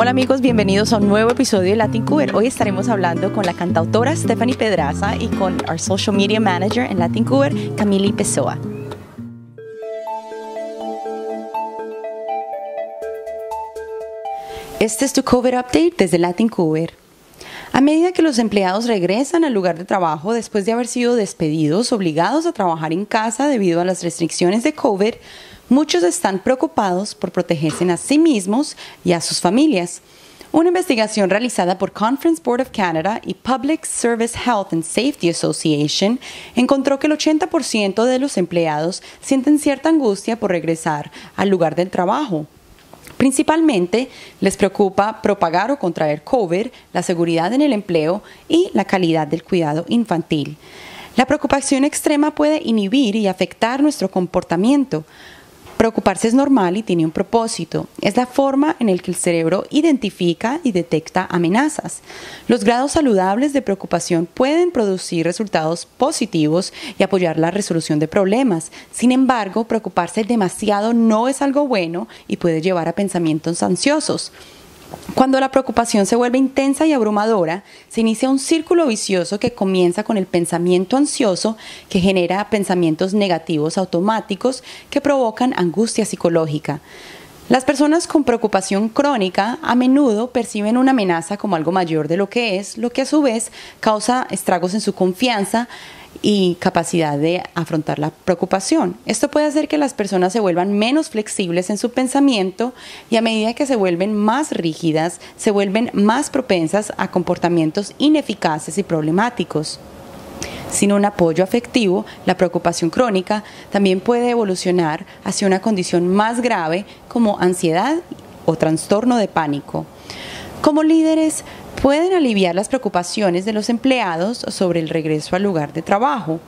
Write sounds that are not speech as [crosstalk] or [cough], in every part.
Hola amigos, bienvenidos a un nuevo episodio de Latin Cuber. Hoy estaremos hablando con la cantautora Stephanie Pedraza y con our social media manager en Latin Cuber, Camille Pessoa. Este es tu COVID Update desde Latin Cuber. A medida que los empleados regresan al lugar de trabajo después de haber sido despedidos, obligados a trabajar en casa debido a las restricciones de COVID, muchos están preocupados por protegerse a sí mismos y a sus familias. Una investigación realizada por Conference Board of Canada y Public Service Health and Safety Association encontró que el 80% de los empleados sienten cierta angustia por regresar al lugar del trabajo. Principalmente les preocupa propagar o contraer COVID, la seguridad en el empleo y la calidad del cuidado infantil. La preocupación extrema puede inhibir y afectar nuestro comportamiento. Preocuparse es normal y tiene un propósito. Es la forma en la que el cerebro identifica y detecta amenazas. Los grados saludables de preocupación pueden producir resultados positivos y apoyar la resolución de problemas. Sin embargo, preocuparse demasiado no es algo bueno y puede llevar a pensamientos ansiosos. Cuando la preocupación se vuelve intensa y abrumadora, se inicia un círculo vicioso que comienza con el pensamiento ansioso que genera pensamientos negativos automáticos que provocan angustia psicológica. Las personas con preocupación crónica a menudo perciben una amenaza como algo mayor de lo que es, lo que a su vez causa estragos en su confianza, y capacidad de afrontar la preocupación. Esto puede hacer que las personas se vuelvan menos flexibles en su pensamiento y a medida que se vuelven más rígidas, se vuelven más propensas a comportamientos ineficaces y problemáticos. Sin un apoyo afectivo, la preocupación crónica también puede evolucionar hacia una condición más grave como ansiedad o trastorno de pánico. Como líderes, pueden aliviar las preocupaciones de los empleados sobre el regreso al lugar de trabajo.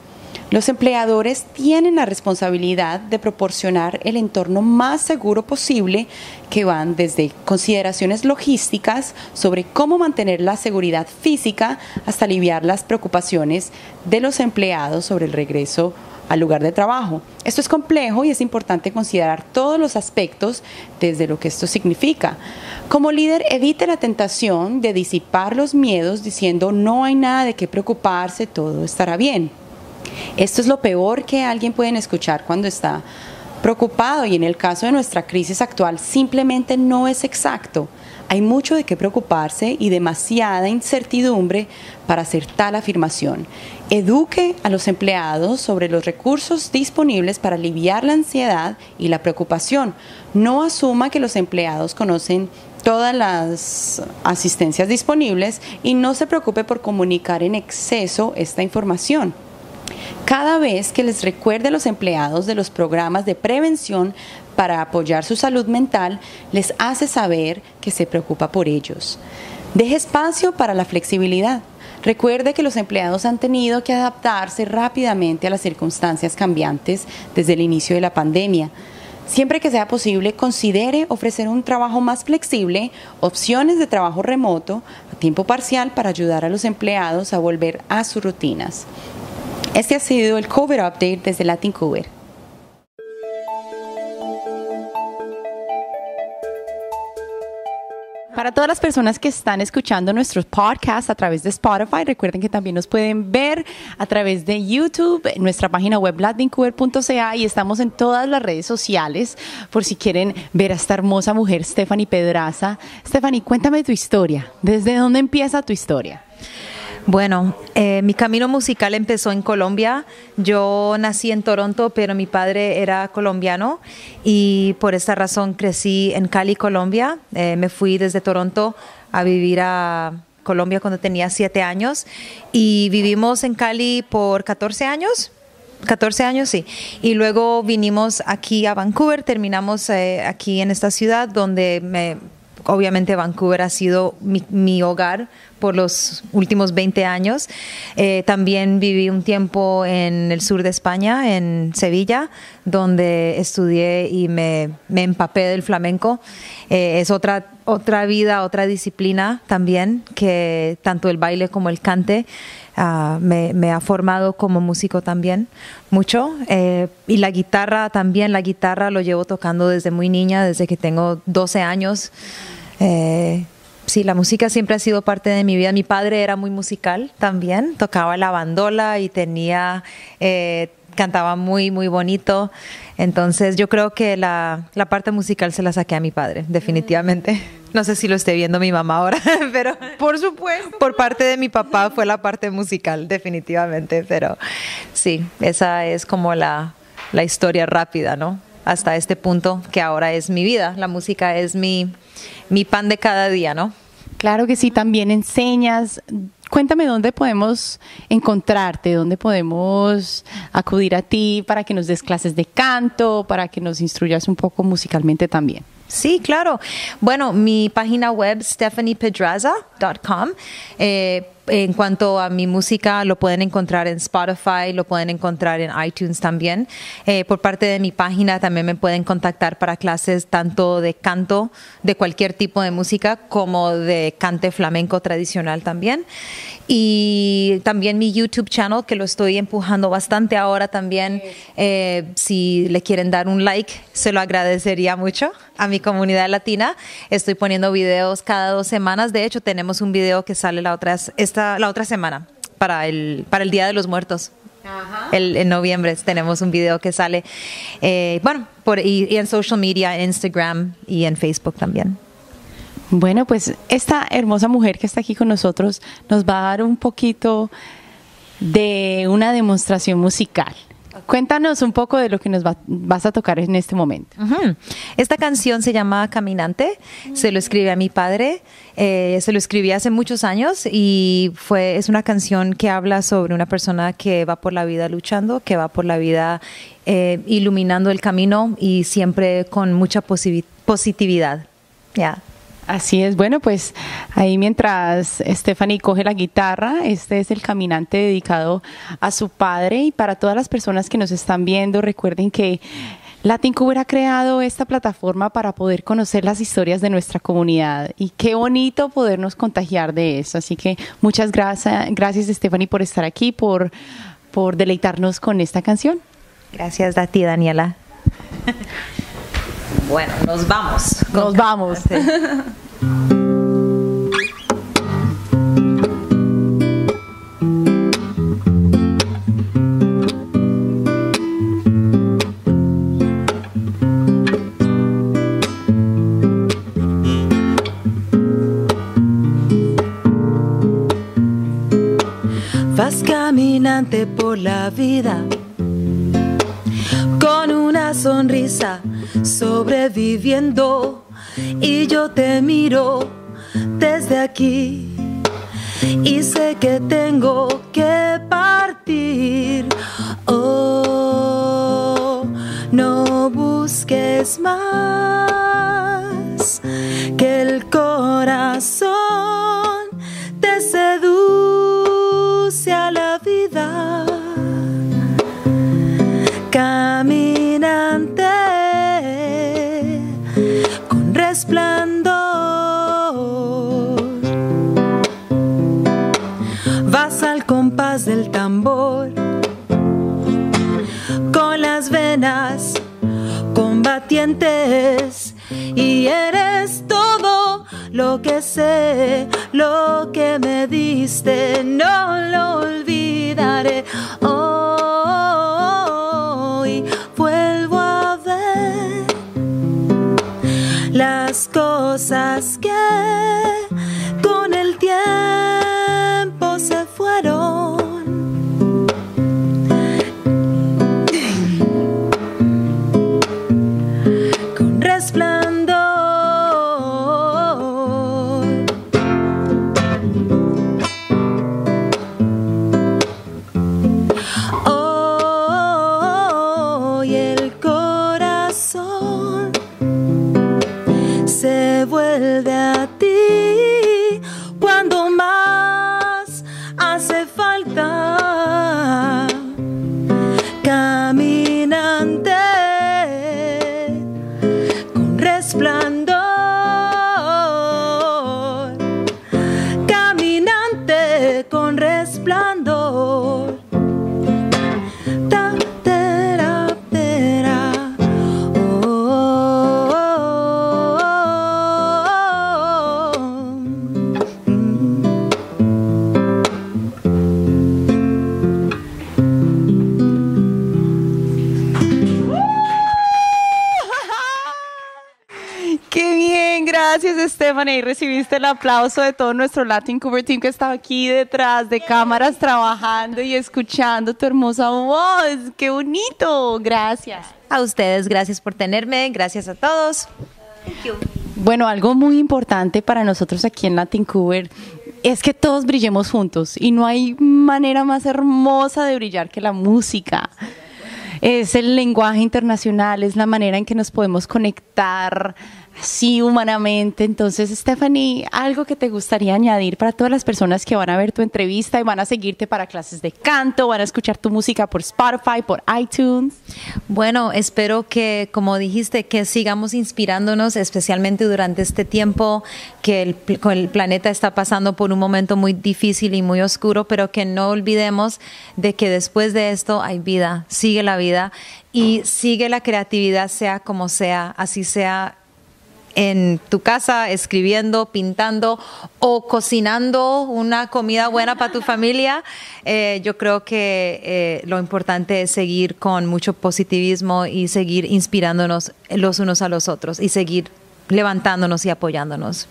Los empleadores tienen la responsabilidad de proporcionar el entorno más seguro posible que van desde consideraciones logísticas sobre cómo mantener la seguridad física hasta aliviar las preocupaciones de los empleados sobre el regreso al lugar de trabajo. Esto es complejo y es importante considerar todos los aspectos desde lo que esto significa. Como líder, evite la tentación de disipar los miedos diciendo no hay nada de qué preocuparse, todo estará bien. Esto es lo peor que alguien puede escuchar cuando está preocupado y en el caso de nuestra crisis actual simplemente no es exacto. Hay mucho de qué preocuparse y demasiada incertidumbre para hacer tal afirmación. Eduque a los empleados sobre los recursos disponibles para aliviar la ansiedad y la preocupación. No asuma que los empleados conocen todas las asistencias disponibles y no se preocupe por comunicar en exceso esta información. Cada vez que les recuerde a los empleados de los programas de prevención para apoyar su salud mental, les hace saber que se preocupa por ellos. Deje espacio para la flexibilidad. Recuerde que los empleados han tenido que adaptarse rápidamente a las circunstancias cambiantes desde el inicio de la pandemia. Siempre que sea posible, considere ofrecer un trabajo más flexible, opciones de trabajo remoto, a tiempo parcial para ayudar a los empleados a volver a sus rutinas. Este ha sido el COVID Update desde Latin Cover. Para todas las personas que están escuchando nuestros podcasts a través de Spotify, recuerden que también nos pueden ver a través de YouTube, nuestra página web latincover.ca y estamos en todas las redes sociales por si quieren ver a esta hermosa mujer, Stephanie Pedraza. Stephanie, cuéntame tu historia. ¿Desde dónde empieza tu historia? Bueno, eh, mi camino musical empezó en Colombia. Yo nací en Toronto, pero mi padre era colombiano y por esta razón crecí en Cali, Colombia. Eh, me fui desde Toronto a vivir a Colombia cuando tenía siete años y vivimos en Cali por 14 años. 14 años, sí. Y luego vinimos aquí a Vancouver, terminamos eh, aquí en esta ciudad donde me obviamente Vancouver ha sido mi, hogar por los últimos 20 años. Eh, también viví un tiempo en el sur de España, en Sevilla, donde estudié y me, empapé del flamenco. Eh, es otra, otra vida, otra disciplina también, que tanto el baile como el cante ah, me, ha formado como músico también mucho. Eh, y la guitarra también, la guitarra lo llevo tocando desde muy niña, desde que tengo 12 años. Eh, sí, la música siempre ha sido parte de mi vida. Mi padre era muy musical también, tocaba la bandola y tenía, eh, cantaba muy, muy bonito. Entonces yo creo que la, la, parte musical se la saqué a mi padre, definitivamente. No sé si lo esté viendo mi mamá ahora, [laughs] pero por supuesto. Por parte de mi papá fue la parte musical, definitivamente. Pero sí, esa es como la, la historia rápida, ¿no? Hasta este punto que ahora es mi vida. La música es mi, mi pan de cada día, ¿no? Claro que sí, también enseñas. Cuéntame dónde podemos encontrarte, dónde podemos acudir a ti para que nos des clases de canto, para que nos instruyas un poco musicalmente también. Sí, claro. Bueno, mi página web, stephaniepedraza.com. Eh, en cuanto a mi música, lo pueden encontrar en Spotify, lo pueden encontrar en iTunes también. Eh, por parte de mi página también me pueden contactar para clases tanto de canto, de cualquier tipo de música, como de cante flamenco tradicional también. Y también mi YouTube channel, que lo estoy empujando bastante ahora también. Eh, si le quieren dar un like, se lo agradecería mucho a mi comunidad latina. Estoy poniendo videos cada dos semanas. De hecho, tenemos un video que sale la otra, esta, la otra semana para el, para el Día de los Muertos. El, en noviembre tenemos un video que sale, eh, bueno, por, y, en social media, en Instagram y en Facebook también. Bueno, pues esta hermosa mujer que está aquí con nosotros nos va a dar un poquito de una demostración musical. Cuéntanos un poco de lo que nos vas a tocar en este momento. Esta canción se llama Caminante, se lo escribí a mi padre, eh, se lo escribí hace muchos años y fue, es una canción que habla sobre una persona que va por la vida luchando, que va por la vida eh, iluminando el camino y siempre con mucha positividad. Ya. Así es, bueno, pues ahí mientras Stephanie coge la guitarra, este es el caminante dedicado a su padre y para todas las personas que nos están viendo, recuerden que Latin Cuber ha creado esta plataforma para poder conocer las historias de nuestra comunidad y qué bonito podernos contagiar de eso. Así que muchas gracias, gracias Stephanie por estar aquí, por, por deleitarnos con esta canción. Gracias a ti, Daniela. [laughs] Bueno, nos vamos. Nos vamos. Vas caminante por la vida con una sonrisa sobreviviendo. Y yo te miro desde aquí. Y sé que tengo que partir. Oh, no busques más que el corazón y eres todo lo que sé, lo que me diste, no lo olvidaré. Hoy vuelvo a ver las cosas gracias, Stephanie. Y recibiste el aplauso de todo nuestro Latin Cover Team que estaba aquí detrás de cámaras trabajando y escuchando tu hermosa voz. ¡Qué bonito! Gracias. A ustedes, gracias por tenerme. Gracias a todos. Bueno, algo muy importante para nosotros aquí en Latin Cover es que todos brillemos juntos y no hay manera más hermosa de brillar que la música es el lenguaje internacional, es la manera en que nos podemos conectar así humanamente. Entonces, Stephanie, algo que te gustaría añadir para todas las personas que van a ver tu entrevista y van a seguirte para clases de canto, van a escuchar tu música por Spotify, por iTunes. Bueno, espero que, como dijiste, que sigamos inspirándonos, especialmente durante este tiempo que el, el planeta está pasando por un momento muy difícil y muy oscuro, pero que no olvidemos de que después de esto hay vida, sigue la vida y sigue la creatividad, sea como sea, así sea en tu casa escribiendo, pintando o cocinando una comida buena para tu [laughs] familia, eh, yo creo que eh, lo importante es seguir con mucho positivismo y seguir inspirándonos los unos a los otros y seguir levantándonos y apoyándonos.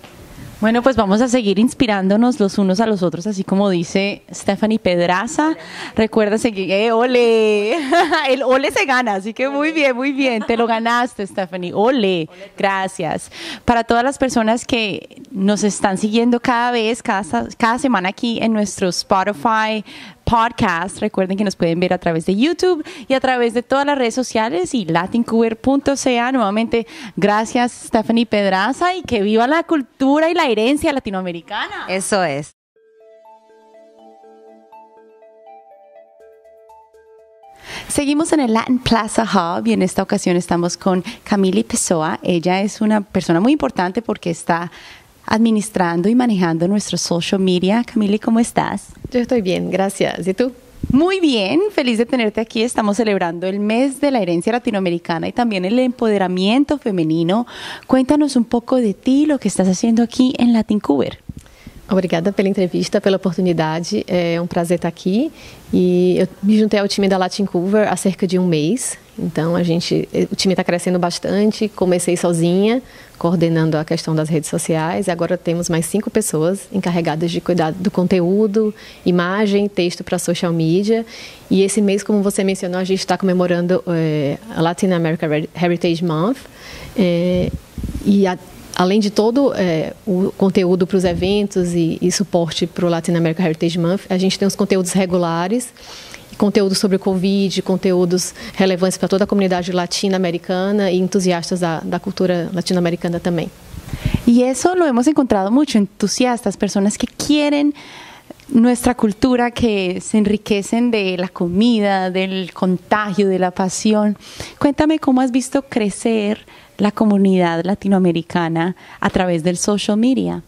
Bueno, pues vamos a seguir inspirándonos los unos a los otros, así como dice Stephanie Pedraza. Recuerda seguir, eh, ole, [laughs] el ole se gana, así que muy bien, muy bien, te lo ganaste, Stephanie, ole, gracias. Para todas las personas que nos están siguiendo cada vez, cada, cada semana aquí en nuestro Spotify podcast. Recuerden que nos pueden ver a través de YouTube y a través de todas las redes sociales y latincover.ca. Nuevamente, gracias Stephanie Pedraza y que viva la cultura y la herencia latinoamericana. Eso es. Seguimos en el Latin Plaza Hub y en esta ocasión estamos con Camille Pessoa. Ella es una persona muy importante porque está administrando y manejando nuestro social media. Camille, ¿cómo estás? Yo estoy bien, gracias. ¿Y tú? Muy bien, feliz de tenerte aquí. Estamos celebrando el mes de la herencia latinoamericana y también el empoderamiento femenino. Cuéntanos un poco de ti, lo que estás haciendo aquí en Latin Cuber. Obrigada pela entrevista, pela oportunidade. É um prazer estar aqui. E eu me juntei ao time da Latin Cover há cerca de um mês. Então a gente, o time está crescendo bastante. Comecei sozinha, coordenando a questão das redes sociais. Agora temos mais cinco pessoas encarregadas de cuidar do conteúdo, imagem, texto para social media. E esse mês, como você mencionou, a gente está comemorando é, a Latin America Heritage Month. É, e a, além de todo é, o conteúdo para os eventos e, e suporte para o Latin America Heritage Month, a gente tem os conteúdos regulares, conteúdos sobre o Covid, conteúdos relevantes para toda a comunidade latino-americana e entusiastas da, da cultura latino-americana também. E isso lo hemos encontrado muito, entusiastas, pessoas que querem nuestra cultura que se enriquecen de la comida, del contagio, de la pasión. Cuéntame cómo has visto crecer la comunidad latinoamericana a través del social media.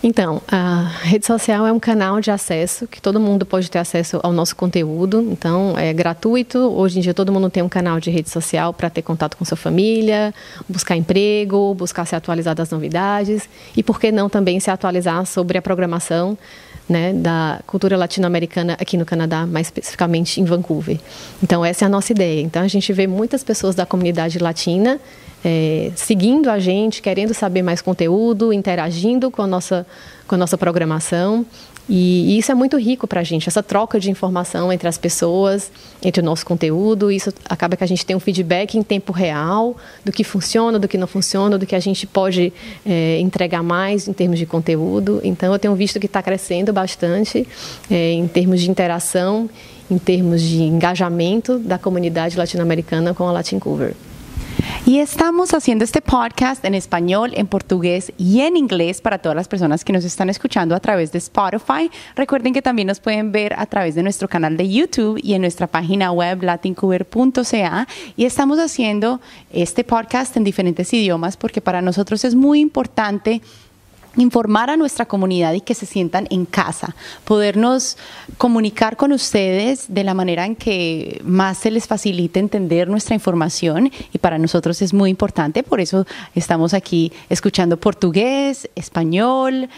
Então, a rede social é um canal de acesso que todo mundo pode ter acesso ao nosso conteúdo. Então, é gratuito. Hoje em dia, todo mundo tem um canal de rede social para ter contato com sua família, buscar emprego, buscar se atualizar das novidades e, por que não, também se atualizar sobre a programação né, da cultura latino-americana aqui no Canadá, mais especificamente em Vancouver. Então, essa é a nossa ideia. Então, a gente vê muitas pessoas da comunidade latina é, seguindo a gente, querendo saber mais conteúdo, interagindo com a nossa, com a nossa programação. E, e isso é muito rico para a gente, essa troca de informação entre as pessoas, entre o nosso conteúdo. Isso acaba que a gente tem um feedback em tempo real do que funciona, do que não funciona, do que a gente pode é, entregar mais em termos de conteúdo. Então, eu tenho visto que está crescendo bastante é, em termos de interação, em termos de engajamento da comunidade latino-americana com a Latin Cover. Y estamos haciendo este podcast en español, en portugués y en inglés para todas las personas que nos están escuchando a través de Spotify. Recuerden que también nos pueden ver a través de nuestro canal de YouTube y en nuestra página web latincuber.ca. Y estamos haciendo este podcast en diferentes idiomas porque para nosotros es muy importante informar a nuestra comunidad y que se sientan en casa, podernos comunicar con ustedes de la manera en que más se les facilite entender nuestra información y para nosotros es muy importante, por eso estamos aquí escuchando portugués, español,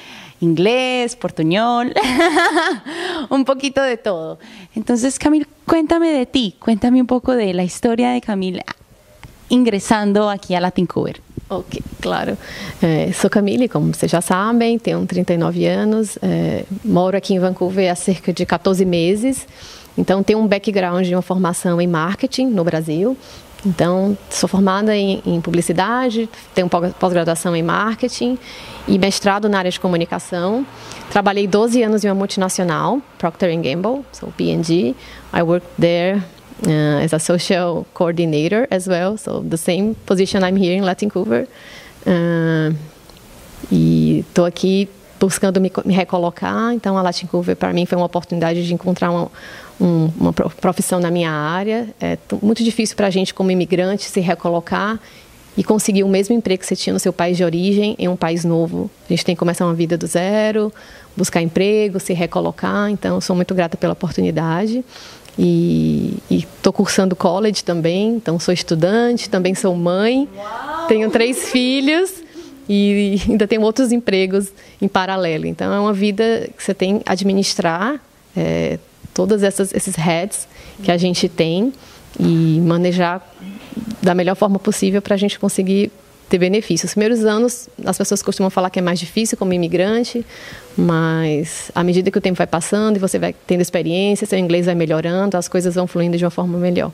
inglés, portuñol, [laughs] un poquito de todo. Entonces, Camil, cuéntame de ti, cuéntame un poco de la historia de Camil ingresando aquí a Latin Cover. Ok, claro. É, sou Camille, como vocês já sabem, tenho 39 anos, é, moro aqui em Vancouver há cerca de 14 meses. Então, tenho um background de uma formação em marketing no Brasil. Então, sou formada em, em publicidade, tenho pós-graduação em marketing e mestrado na área de comunicação. Trabalhei 12 anos em uma multinacional, Procter Gamble, so P&G. I worked there uh, as a social coordinator as well, so the same position I'm here in Vancouver. Uh, e estou aqui buscando me, me, recolocar, então a Vancouver para mim foi uma oportunidade de encontrar uma, um, uma profissão na minha área. É muito difícil para a gente como imigrante se recolocar e conseguir o mesmo emprego que você tinha no seu país de origem em um país novo. A gente tem que começar uma vida do zero, buscar emprego, se recolocar. Então, sou muito grata pela oportunidade. E estou cursando college também, então sou estudante, também sou mãe, Uau! tenho três filhos e ainda tenho outros empregos em paralelo. Então é uma vida que você tem que administrar é, todos esses heads que a gente tem e manejar da melhor forma possível para a gente conseguir ter benefícios. Os primeiros anos, as pessoas costumam falar que é mais difícil como imigrante, mas à medida que o tempo vai passando e você vai tendo experiência, seu inglês vai melhorando, as coisas vão fluindo de uma forma melhor.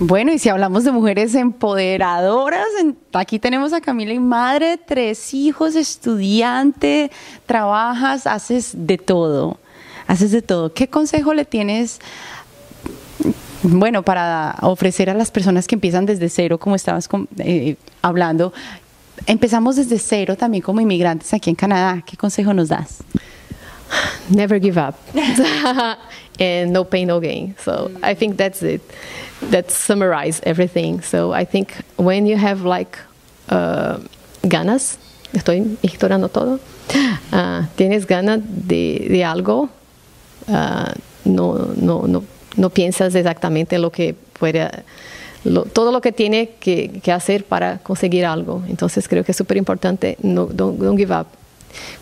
Bueno, y si hablamos de mujeres empoderadoras, aquí tenemos a Camila y madre, tres hijos, estudiante, trabajas, haces de todo, haces de todo. ¿Qué consejo le tienes bueno, para ofrecer a las personas que empiezan desde cero, como estabas eh, hablando, empezamos desde cero también como inmigrantes aquí en Canadá. ¿Qué consejo nos das? Never give up. [laughs] and no pain, no gain. So I think that's it. That summarizes everything. So I think when you have like uh, ganas, estoy ignorando todo, uh, tienes ganas de, algo, uh, no, no, no no piensas exactamente en lo que puede, lo, todo lo que tiene que, que, hacer para conseguir algo. Entonces creo que é super importante no don't, don't give up.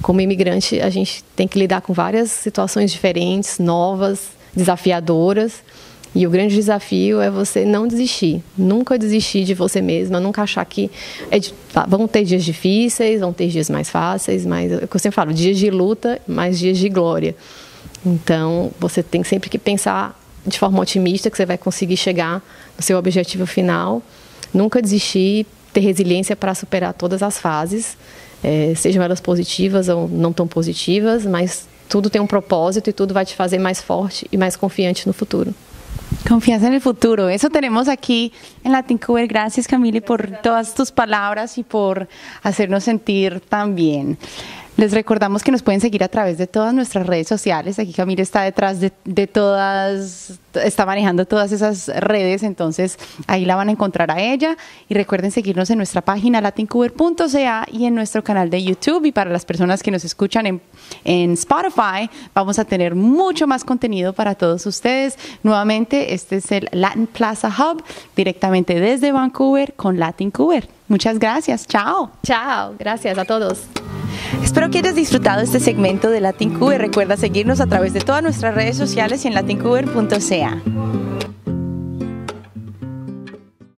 Como imigrante, a gente tem que lidar com várias situações diferentes, novas, desafiadoras. E o grande desafio é você não desistir, nunca desistir de você mesma, nunca achar que é de, tá, vão ter dias difíceis, vão ter dias mais fáceis, mas é eu sempre falo, dias de luta, mais dias de glória. Então, você tem sempre que pensar de forma otimista que você vai conseguir chegar no seu objetivo final. Nunca desistir, ter resiliência para superar todas as fases, é, sejam elas positivas ou não tão positivas, mas tudo tem um propósito e tudo vai te fazer mais forte e mais confiante no futuro. Confianza en el futuro. Eso tenemos aquí en Latin Cover. Gracias, Camille, por todas tus palabras y por hacernos sentir tan bien. Les recordamos que nos pueden seguir a través de todas nuestras redes sociales. Aquí Camila está detrás de, todas, está manejando todas esas redes, entonces ahí la van a encontrar a ella. Y recuerden seguirnos en nuestra página latincuber.ca y en nuestro canal de YouTube. Y para las personas que nos escuchan en, en Spotify, vamos a tener mucho más contenido para todos ustedes. Nuevamente, este es el Latin Plaza Hub, directamente desde Vancouver con Latin Cuber. Muchas gracias. Chao. Chao. Gracias a todos. Espero que hayas disfrutado este segmento de Latin Recuerda seguirnos a través de todas nuestras redes sociales y en latincuber.ca.